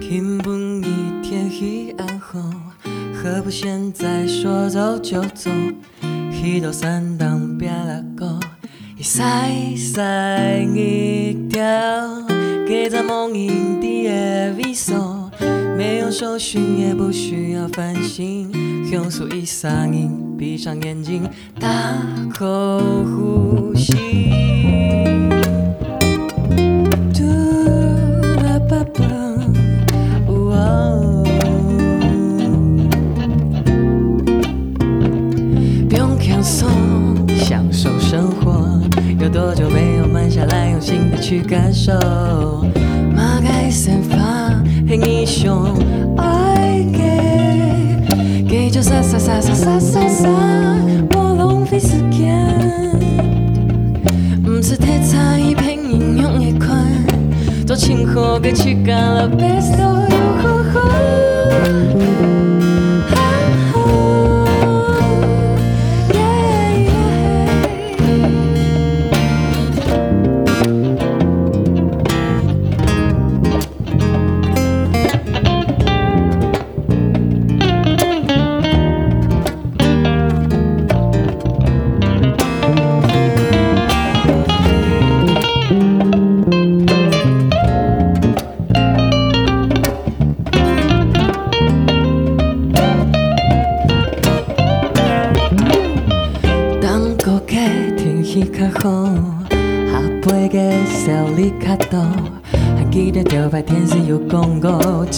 听不腻天黑暗后，何不现在说走就走？一道山当别拉狗，一塞塞一嗓音，闭上眼睛，大口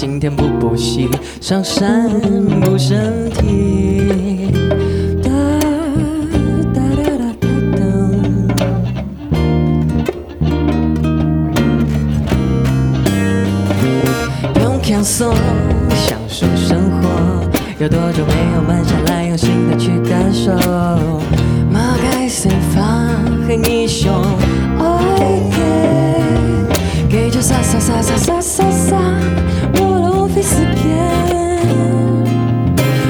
今天不补习，上山补身体。哒哒哒哒哒哒。用轻松享受生活，有多久没有慢下来，用心的去感受？马盖先发黑英雄，爱给给就洒洒洒洒洒洒洒。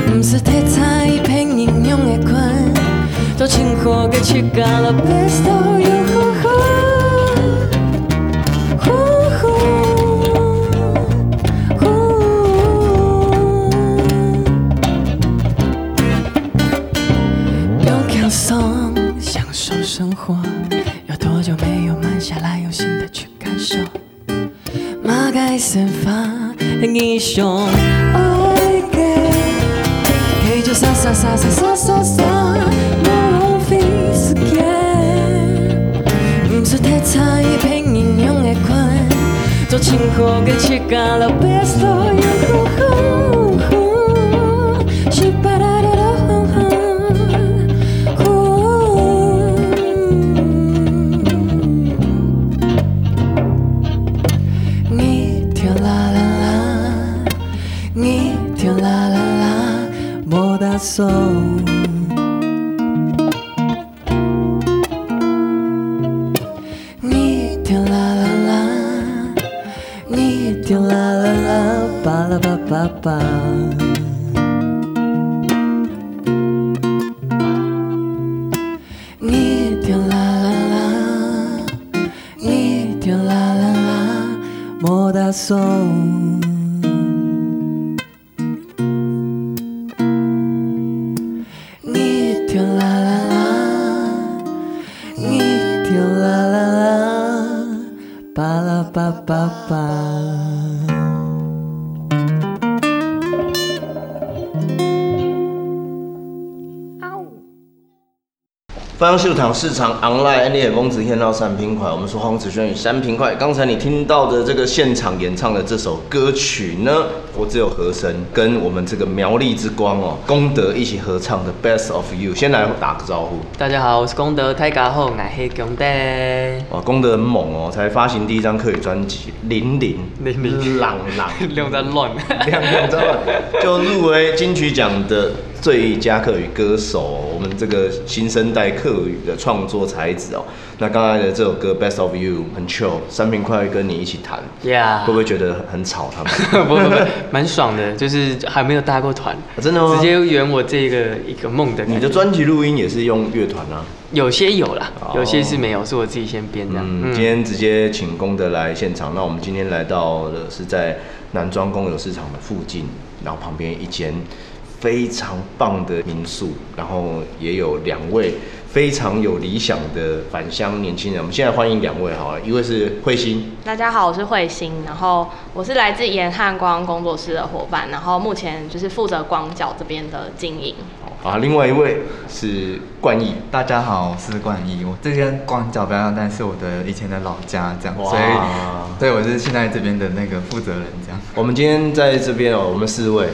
不是太差一片英雄的款，多情火给去干了，best of you。用轻松享受生活，有多久没有慢下来，用心的去感受？马盖先发。英雄爱给给就洒洒洒洒洒洒洒，莫浪费时间。不是太差一片英雄的款，多情火给去干了，best of you。你听啦啦啦，你听啦啦啦，巴拉巴巴巴。你听啦啦啦，你听啦啦啦，秀场市场 online NDA 公子天到三平快，我们说黄子轩与三平快。刚才你听到的这个现场演唱的这首歌曲呢，我只有和声跟我们这个苗栗之光哦，功德一起合唱的 Best of You。先来打个招呼，大家好，我是功德，大家好，我是功德。哇，功德很猛哦，才发行第一张客语专辑《零零零零朗朗》，两在 乱，两在乱，就入围金曲奖的。最佳客语歌手，我们这个新生代客语的创作才子哦。那刚才的这首歌《Best of You》很 chill，三平快跟你一起弹，Yeah，会不会觉得很吵？他们 不不不，蛮爽的，就是还没有搭过团，啊，真的吗？直接圆我这个一个梦的。你的专辑录音也是用乐团啊？有些有啦，有些是没有，是我自己先编的。嗯，今天直接请功德来现场。那我们今天来到的是在南庄公有市场的附近，然后旁边一间非常棒的民宿，然后也有两位。非常有理想的返乡年轻人，我们现在欢迎两位好了，一位是慧心，大家好，我是慧心，然后我是来自延汉光工作室的伙伴，然后目前就是负责光脚这边的经营。好，另外一位是冠毅，大家好，我是冠毅，我这边光脚不要，但是我的以前的老家这样，所以对，我是现在这边的那个负责人这样。我们今天在这边哦，我们四位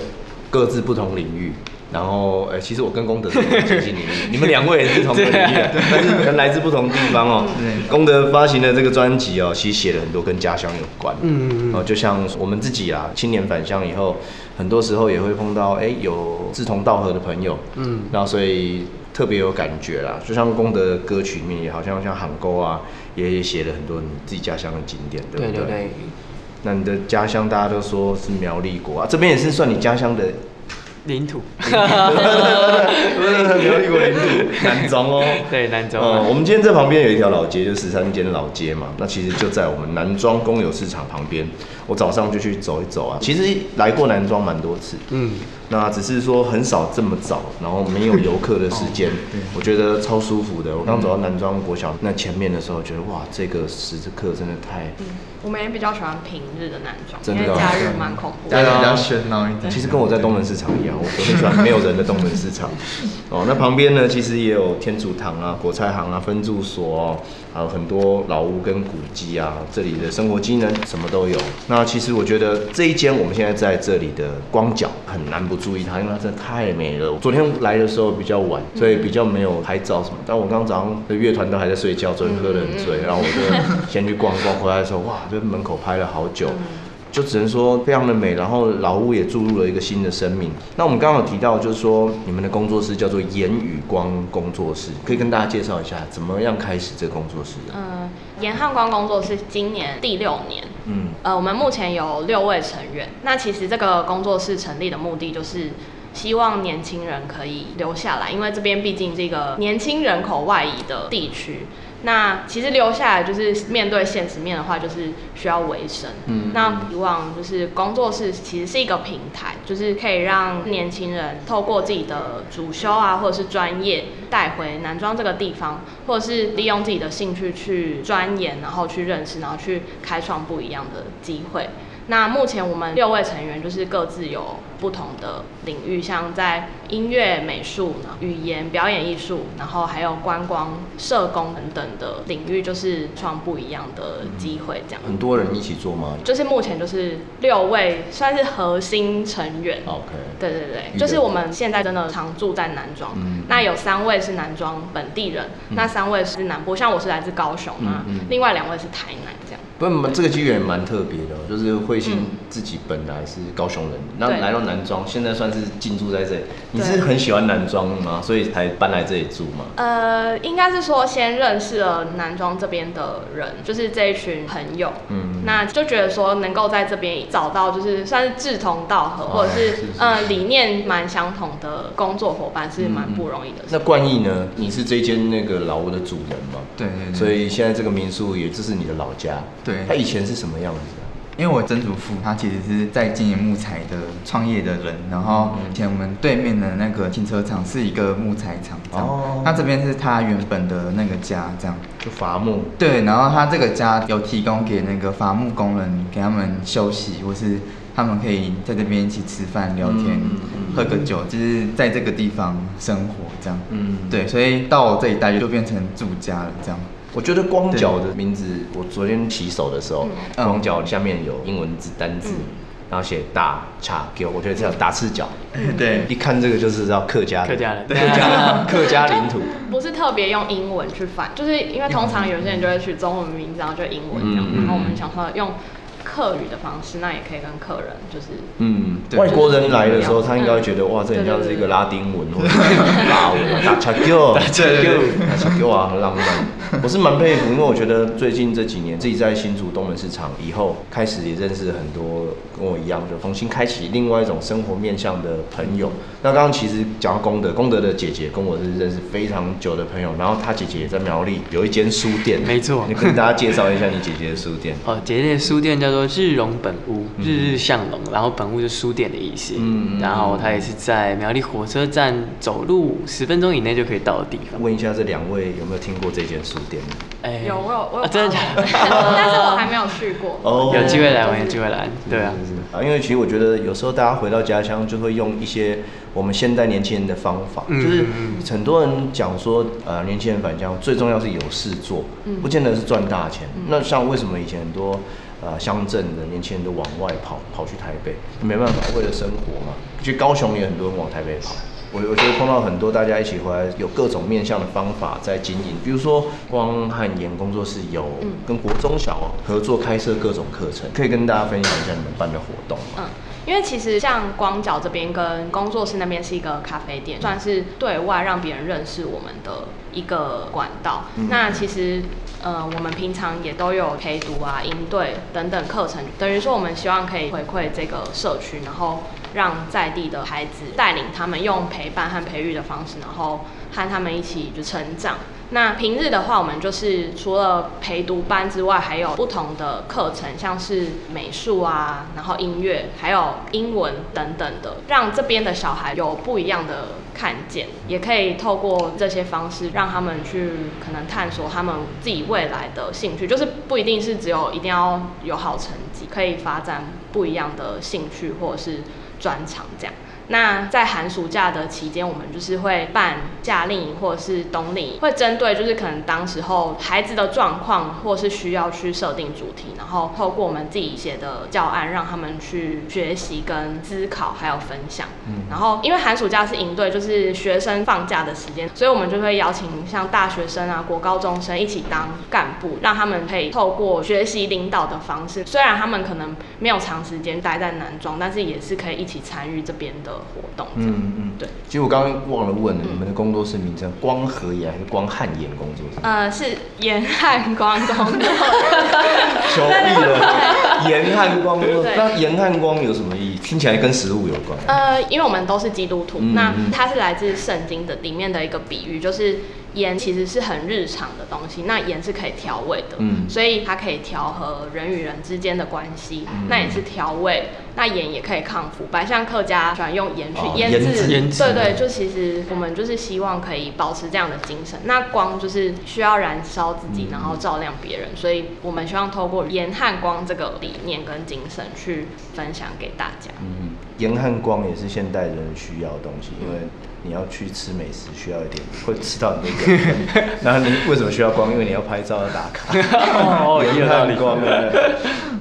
各自不同领域。然后，哎，其实我跟功德是 接近领域，你们两位也是同个领域，但是可能来自不同地方哦。功德发行的这个专辑哦，其实写了很多跟家乡有关。嗯嗯嗯。就像我们自己啊，青年返乡以后，很多时候也会碰到哎有志同道合的朋友。嗯。然后所以特别有感觉啦，就像功德的歌曲里面，也好像像喊沟啊，也写了很多你自己家乡的景点，对不对？对对对。那你的家乡大家都说是苗栗国啊，这边也是算你家乡的。领土，苗栗国领土，南庄哦，对南庄。嗯，我们今天这旁边有一条老街，就十三间老街嘛。那其实就在我们南庄公有市场旁边。我早上就去走一走啊，其实来过南庄蛮多次。嗯。那只是说很少这么早，然后没有游客的时间，我觉得超舒服的。我刚走到南庄国小那前面的时候，觉得哇，这个时刻真的太……嗯，我们也比较喜欢平日的南庄，因为假日蛮恐怖的，假日比较喧闹一点。其实跟我在东门市场一样，我很 喜欢没有人的东门市场。哦，那旁边呢，其实也有天主堂啊、果菜行啊、分住所哦，还有很多老屋跟古迹啊，这里的生活机能什么都有。那其实我觉得这一间我们现在在这里的光脚很难不注意它，因为它真的太美了。昨天来的时候比较晚，所以比较没有拍照什么。但我刚刚早上的乐团都还在睡觉，昨天喝得很醉，然后我就先去逛逛，回来的时候哇，在门口拍了好久。就只能说非常的美，然后老屋也注入了一个新的生命。那我们刚刚有提到，就是说你们的工作室叫做延宇光工作室，可以跟大家介绍一下怎么样开始这个工作室的？嗯，严汉光工作室今年第六年。嗯，呃，我们目前有六位成员。那其实这个工作室成立的目的就是希望年轻人可以留下来，因为这边毕竟这个年轻人口外移的地区。那其实留下来就是面对现实面的话，就是需要维生。嗯，那以往就是工作室其实是一个平台，就是可以让年轻人透过自己的主修啊，或者是专业带回南庄这个地方，或者是利用自己的兴趣去钻研，然后去认识，然后去开创不一样的机会。那目前我们六位成员就是各自有不同的领域，像在音乐、美术、语言、表演艺术，然后还有观光、社工等等的领域，就是创不一样的机会。这样、嗯、很多人一起做吗？就是目前就是六位算是核心成员。OK。对对对，就是我们现在真的常住在南庄。嗯。那有三位是南庄本地人，嗯、那三位是南部，像我是来自高雄嘛，嗯嗯、另外两位是台南。不，这个机缘蛮特别的，就是慧心自己本来是高雄人，那、嗯、来到南庄，现在算是进驻在这里。你是很喜欢南庄吗？所以才搬来这里住吗？呃，应该是说先认识了南庄这边的人，就是这一群朋友。嗯，那就觉得说能够在这边找到就是算是志同道合，或者是，是，是呃理念蛮相同的工作伙伴，是蛮不容易的、嗯。那冠毅呢？你是这间那个老屋的主人吗？对，对，对。所以现在这个民宿也就是你的老家。对，他以前是什么样子？因为我曾祖父他其实是在经营木材的创业的人，然后以前我们对面的那个停车场是一个木材厂，哦，那这边是他原本的那个家，这样就伐木。对，然后他这个家有提供给那个伐木工人给他们休息，或是他们可以在这边一起吃饭、聊天、嗯、喝个酒，就是在这个地方生活这样。嗯，对，所以到我这一代就变成住家了这样。我觉得光脚的名字，我昨天洗手的时候，光脚下面有英文字单字，然后写打叉 Q，我觉得这叫打赤脚。对，一看这个就是叫客家客家人，客家客家领土。不是特别用英文去翻，就是因为通常有些人就会取中文名字，然后就英文这样，然后我们想说用客语的方式，那也可以跟客人就是嗯，对外国人来的时候，他应该会觉得、嗯哇，这很像是一个拉丁文或者 是法文，打恰球，打对对对打恰球啊，很浪漫。我是蛮佩服，因为我觉得最近这几年自己在新竹东门市场以后，开始也认识很多跟我一样，就重新开启另外一种生活面向的朋友。那刚刚其实讲到功德，功德的姐姐跟我是认识非常久的朋友，然后她姐姐也在苗栗有一间书店，没错你跟大家介绍一下你姐姐的书店。哦，姐姐的书店叫做日荣本屋，日日向荣，然后本屋是书店的意思。嗯然后它也是在苗栗火车站走路十分钟以内就可以到的地方。问一下这两位有没有听过这间书店？哎有我有我有啊真的假的 但是我还没有去过。哦有机会来我，有机会来，对啊。啊，因为其实我觉得有时候大家回到家乡就会用一些我们现代年轻人的方法，嗯就是很多人讲说，呃，年轻人返乡最重要是有事做，不见得是赚大钱。那像为什么以前很多呃乡镇的年轻人都往外跑，跑去台北？没办法，为了生活嘛。其实高雄也很多人往台北跑。我我觉得碰到很多大家一起回来，有各种面向的方法在经营，比如说光和研工作室有跟国中小合作开设各种课程，可以跟大家分享一下你们办的活动吗？嗯，因为其实像光脚这边跟工作室那边是一个咖啡店，算是对外让别人认识我们的一个管道。那其实。呃，我们平常也都有陪读啊、营队等等课程，等于说我们希望可以回馈这个社区，然后让在地的孩子带领他们用陪伴和培育的方式，然后和他们一起就成长。那平日的话，我们就是除了陪读班之外，还有不同的课程，像是美术啊，然后音乐，还有英文等等的，让这边的小孩有不一样的看见，也可以透过这些方式，让他们去可能探索他们自己未来的兴趣，就是不一定是只有一定要有好成绩，可以发展不一样的兴趣或者是专长这样。那在寒暑假的期间，我们就是会办夏令营或者是冬令营，会针对就是可能当时候孩子的状况，或是需要去设定主题，然后透过我们自己写的教案，让他们去学习跟思考，还有分享。嗯。然后因为寒暑假是营队，就是学生放假的时间，所以我们就会邀请像大学生啊、国高中生一起当干部，让他们可以透过学习领导的方式，虽然他们可能没有长时间待在南庄，但是也是可以一起参与这边的活动。嗯嗯，对。其实我刚刚忘了问了，你们的工作室名称光和盐还是光汉盐工作室？呃，是盐汉光工作。求必了，盐汉光工作室。那盐汉光有什么意义？听起来跟食物有关。呃，因为我们都是基督徒，嗯那它是来自圣经的里面的一个比喻，就是盐其实是很日常的东西，那盐是可以调味的，嗯所以它可以调和人与人之间的关系，嗯那也是调味。那盐也可以抗腐败，像客家喜欢用盐去哦腌制，腌制腌制对对，就其实我们就是希望可以保持这样的精神。那光就是需要燃烧自己，然后照亮别人，所以我们希望透过盐和光这个理念跟精神去分享给大家。嗯，盐和光也是现代人需要的东西，因为你要去吃美食需要一点，会吃到很多盐。然后你为什么需要光？因为你要拍照要打卡。哦 也有道理盐和光，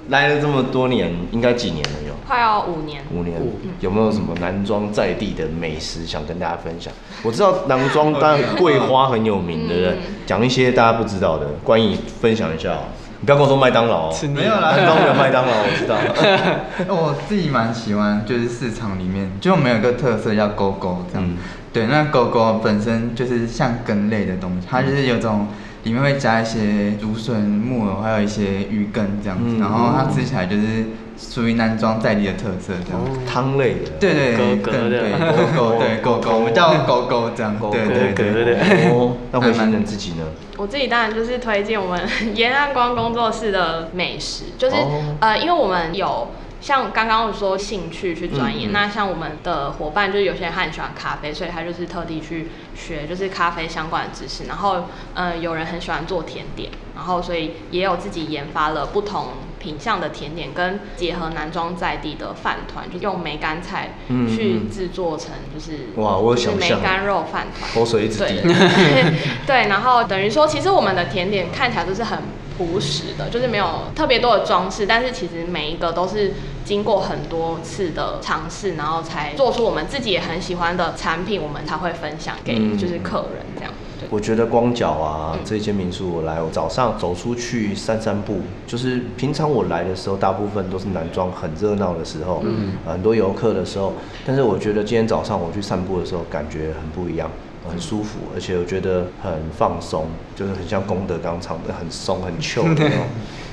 来了这么多年，应该几年了有？快要五年，五年，有没有什么南庄在地的美食想跟大家分享？我知道南庄当然桂花很有名，对不对？讲一些大家不知道的，关于分享一下哦。你不要跟我说麦当劳哦，没有啦没有麦当劳，我知道。我自己蛮喜欢，就是市场里面，就我们有个特色叫狗狗这样。嗯对，那狗狗本身就是像根类的东西，它就是有种里面会加一些竹笋、木耳，还有一些鱼羹这样子，嗯然后它吃起来就是属于男装在地的特色这样。汤类的，对对，狗狗的对狗狗，对狗狗，我们叫狗狗这样。对对对。勾勾的哦，那慧心人自己呢？我自己当然就是推荐我们 盐汉光工作室的美食，就是、哦。呃，因为我们有像刚刚我说兴趣去钻研，嗯嗯。那像我们的伙伴就是有些人他很喜欢咖啡，所以他就是特地去学就是咖啡相关的知识，然后呃有人很喜欢做甜点，然后所以也有自己研发了不同品相的甜点，跟结合南庄在地的饭团，就用梅干菜嗯去嗯制作成就是哇我有就是想梅干肉饭团。口水一直对滴。对，然后等于说，其实我们的甜点看起来都是很朴实的，就是没有特别多的装饰，但是其实每一个都是经过很多次的尝试，然后才做出我们自己也很喜欢的产品，我们才会分享给嗯就是客人这样。我觉得光脚啊，这间民宿我来，我早上走出去散散步，就是平常我来的时候，大部分都是男装很热闹的时候，嗯，很多游客的时候。但是我觉得今天早上我去散步的时候，感觉很不一样，很舒服，而且我觉得很放松，就是很像功德刚唱的，很松很 chill 的那种。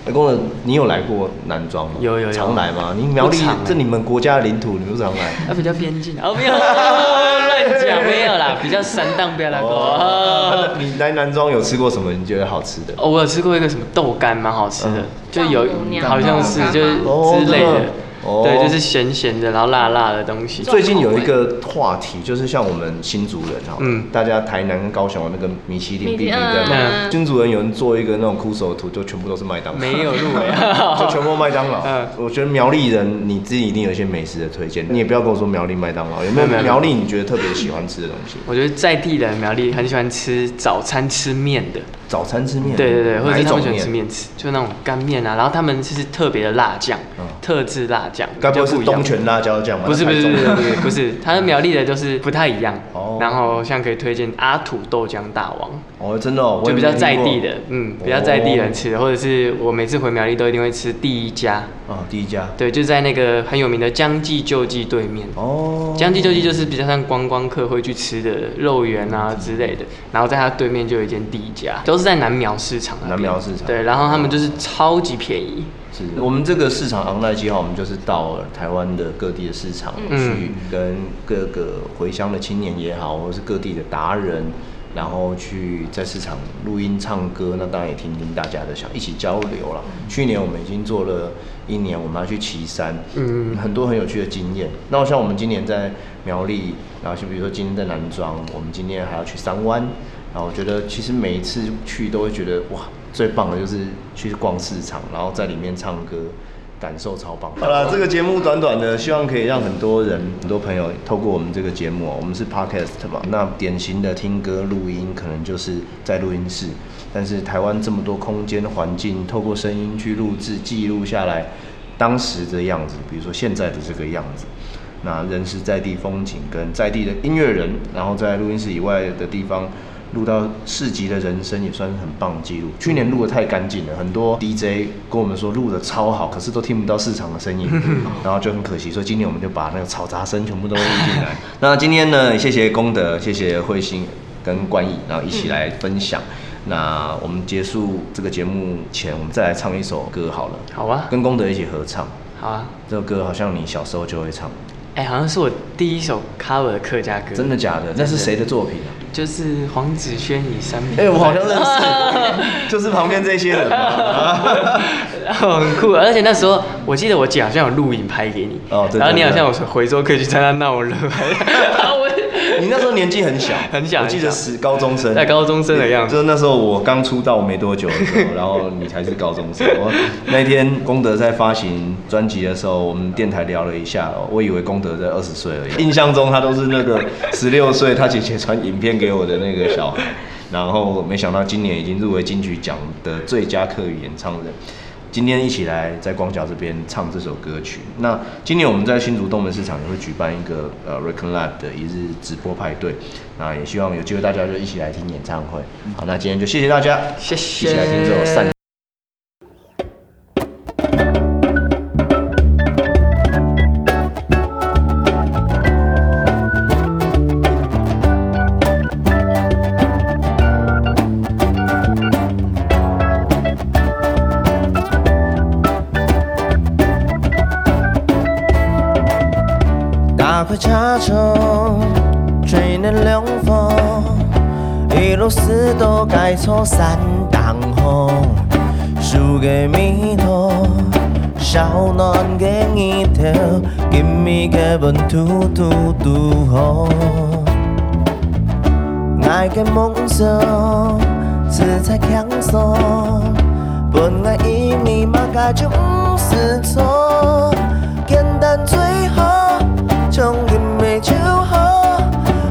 哎，功德，你有来过南庄吗？有有有。常来吗？你苗栗这你们国家的领土，你不常来？它比较边境 哦，没有 乱讲，没有啦，比较山荡，不要来过。你来南庄有吃过什么？你觉得好吃的？哦，我有吃过一个什么豆干，蛮好吃的，就有好像是就是之类的。Oh, 对，就是咸咸的，然后辣辣的东西。最近有一个话题，就是像我们新竹人哈，嗯，大家台南跟高雄的那个米其林必比登嘛，嗯、新竹人有人做一个那种酷手图，就全部都是麦当劳，没有入围，就全部麦当劳。嗯，我觉得苗栗人，你自己一定有一些美食的推荐，你也不要跟我说苗栗麦当劳，有没有？苗栗你觉得特别喜欢吃的东西？我觉得在地人苗栗很喜欢吃早餐吃面的。早餐吃面，对对对，或者是他们喜欢吃面？吃，就那种干面啊，然后他们就是特别的辣酱，嗯。特制辣酱，该不会是东泉辣椒酱吗？不是不是不是不是，它的苗栗的就是不太一样。哦，然后像可以推荐阿土豆浆大王，哦，真的哦，就比较在地的，嗯，比较在地人吃的，或者是我每次回苗栗都一定会吃第一家，哦，第一家，对，就在那个很有名的江记救济对面。哦，江记救济就是比较像观光客会去吃的肉圆啊之类的，然后在它对面就有一间第一家，都是在南苗市场。南苗市场。对，然后他们就是超级便宜。是我们这个市场 online 计划，我们就是到了台湾的各地的市场去，跟各个回乡的青年也好，或者是各地的达人，然后去在市场录音唱歌。那当然也听听大家的想一起交流了。去年我们已经做了一年，我们要去旗山，嗯，很多很有趣的经验。那像我们今年在苗栗，然后就比如说今天在南庄，我们今天还要去三湾。然后我觉得，其实每一次去都会觉得哇，最棒的就是去逛市场，然后在里面唱歌，感受超棒。好了，这个节目短短的，希望可以让很多人、很多朋友透过我们这个节目，我们是 podcast 嘛，那典型的听歌录音可能就是在录音室，但是台湾这么多空间环境，透过声音去录制、记录下来当时的样子，比如说现在的这个样子，那人是在地风景跟在地的音乐人，然后在录音室以外的地方。录到市集的人声也算是很棒的记录。去年录得太干净了，很多 DJ 跟我们说录得超好，可是都听不到市场的声音，然后就很可惜。所以今年我们就把那个嘈杂声全部都录进来。那今天呢，谢谢功德，谢谢慧心跟冠毅，然后一起来分享。那我们结束这个节目前，我们再来唱一首歌好了。好啊，跟功德一起合唱。好啊，这首歌好像你小时候就会唱。哎，好像是我第一首 cover 的客家歌。真的假的？那是谁的作品啊？就是黄子轩与三明。哎、欸，我好像认识，就是旁边这些人，很酷。而且那时候，我记得我姐好像有录影拍给你，哦，然后你好像有回说可以去参加闹热。你那时候年纪很小，很小，我记得是高中生，在高中生的样子。就是那时候我刚出道没多久的时候，然后你才是高中生。我那天功德在发行专辑的时候，我们电台聊了一下，我以为功德在二十岁而已，印象中他都是那个十六岁，他姐姐传影片给我的那个小孩，然后没想到今年已经入围金曲奖的最佳客语演唱人。今天一起来在光脚这边唱这首歌曲。那今年我们在新竹东门市场也会举办一个呃 Recon Lab 的一日直播派对。那也希望有机会大家就一起来听演唱会。好，那今天就谢谢大家，谢谢，一起来听这首散。树个米土，小暖个日头，今米个温突突突风，爱个梦想，自在强爽，本来一米嘛该就是错，简单最好，从就好，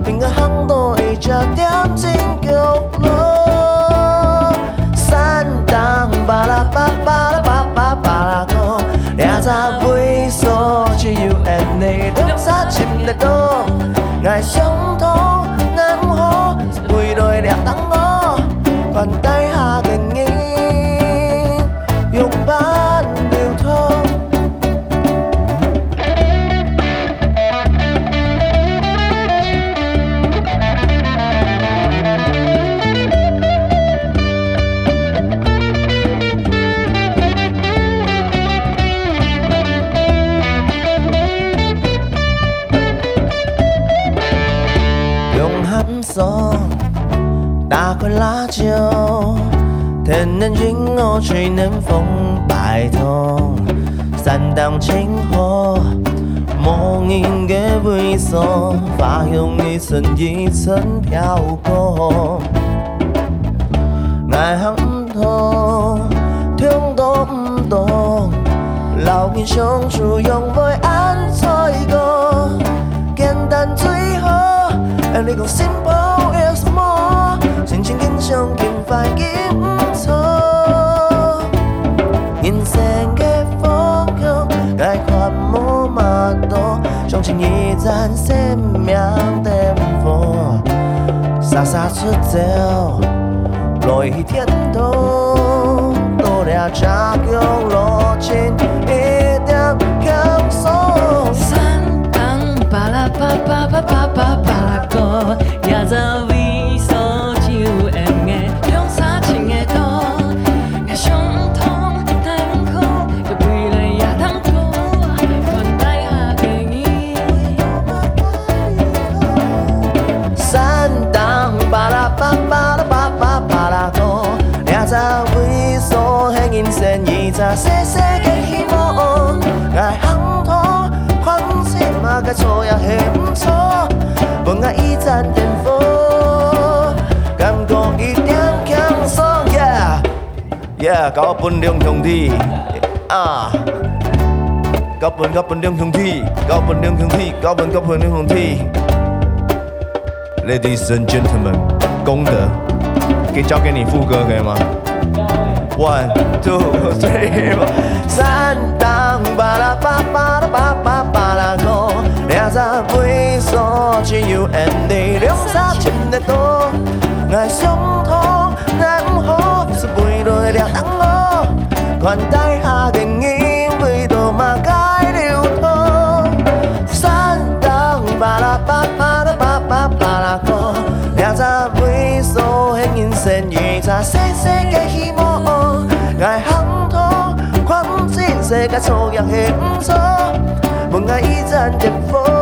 平个航道一家点进的多，爱开辣椒，天然云雾吹冷风，摆脱三档情火，莫名的猥琐，发香一层一层飘过，爱恨唔同，痛都唔懂，老人相处用袂安怎讲，简单最好。你讲幸福有什么？心情更想更快更错。人生的风景该看无嘛多，相信一盏生命灯火，洒洒出走，落雨天空，多了 Yeah，交本两兄弟啊，交本交本两兄弟，交本两兄弟，交本交本两兄弟。Ladies and gentlemen，功德，可以交给你副歌可以吗？One two three，三当巴拉巴巴拉巴巴巴拉歌，两只为所只有 Andy 两三千的多，爱相同但不好，是为了。当我款待下个你，味道嘛该流通。三当巴拉巴巴拉巴巴巴拉歌，两只为所很人生，一只细细个希望。爱相同，况且世界错也很错，不爱一盏灯火。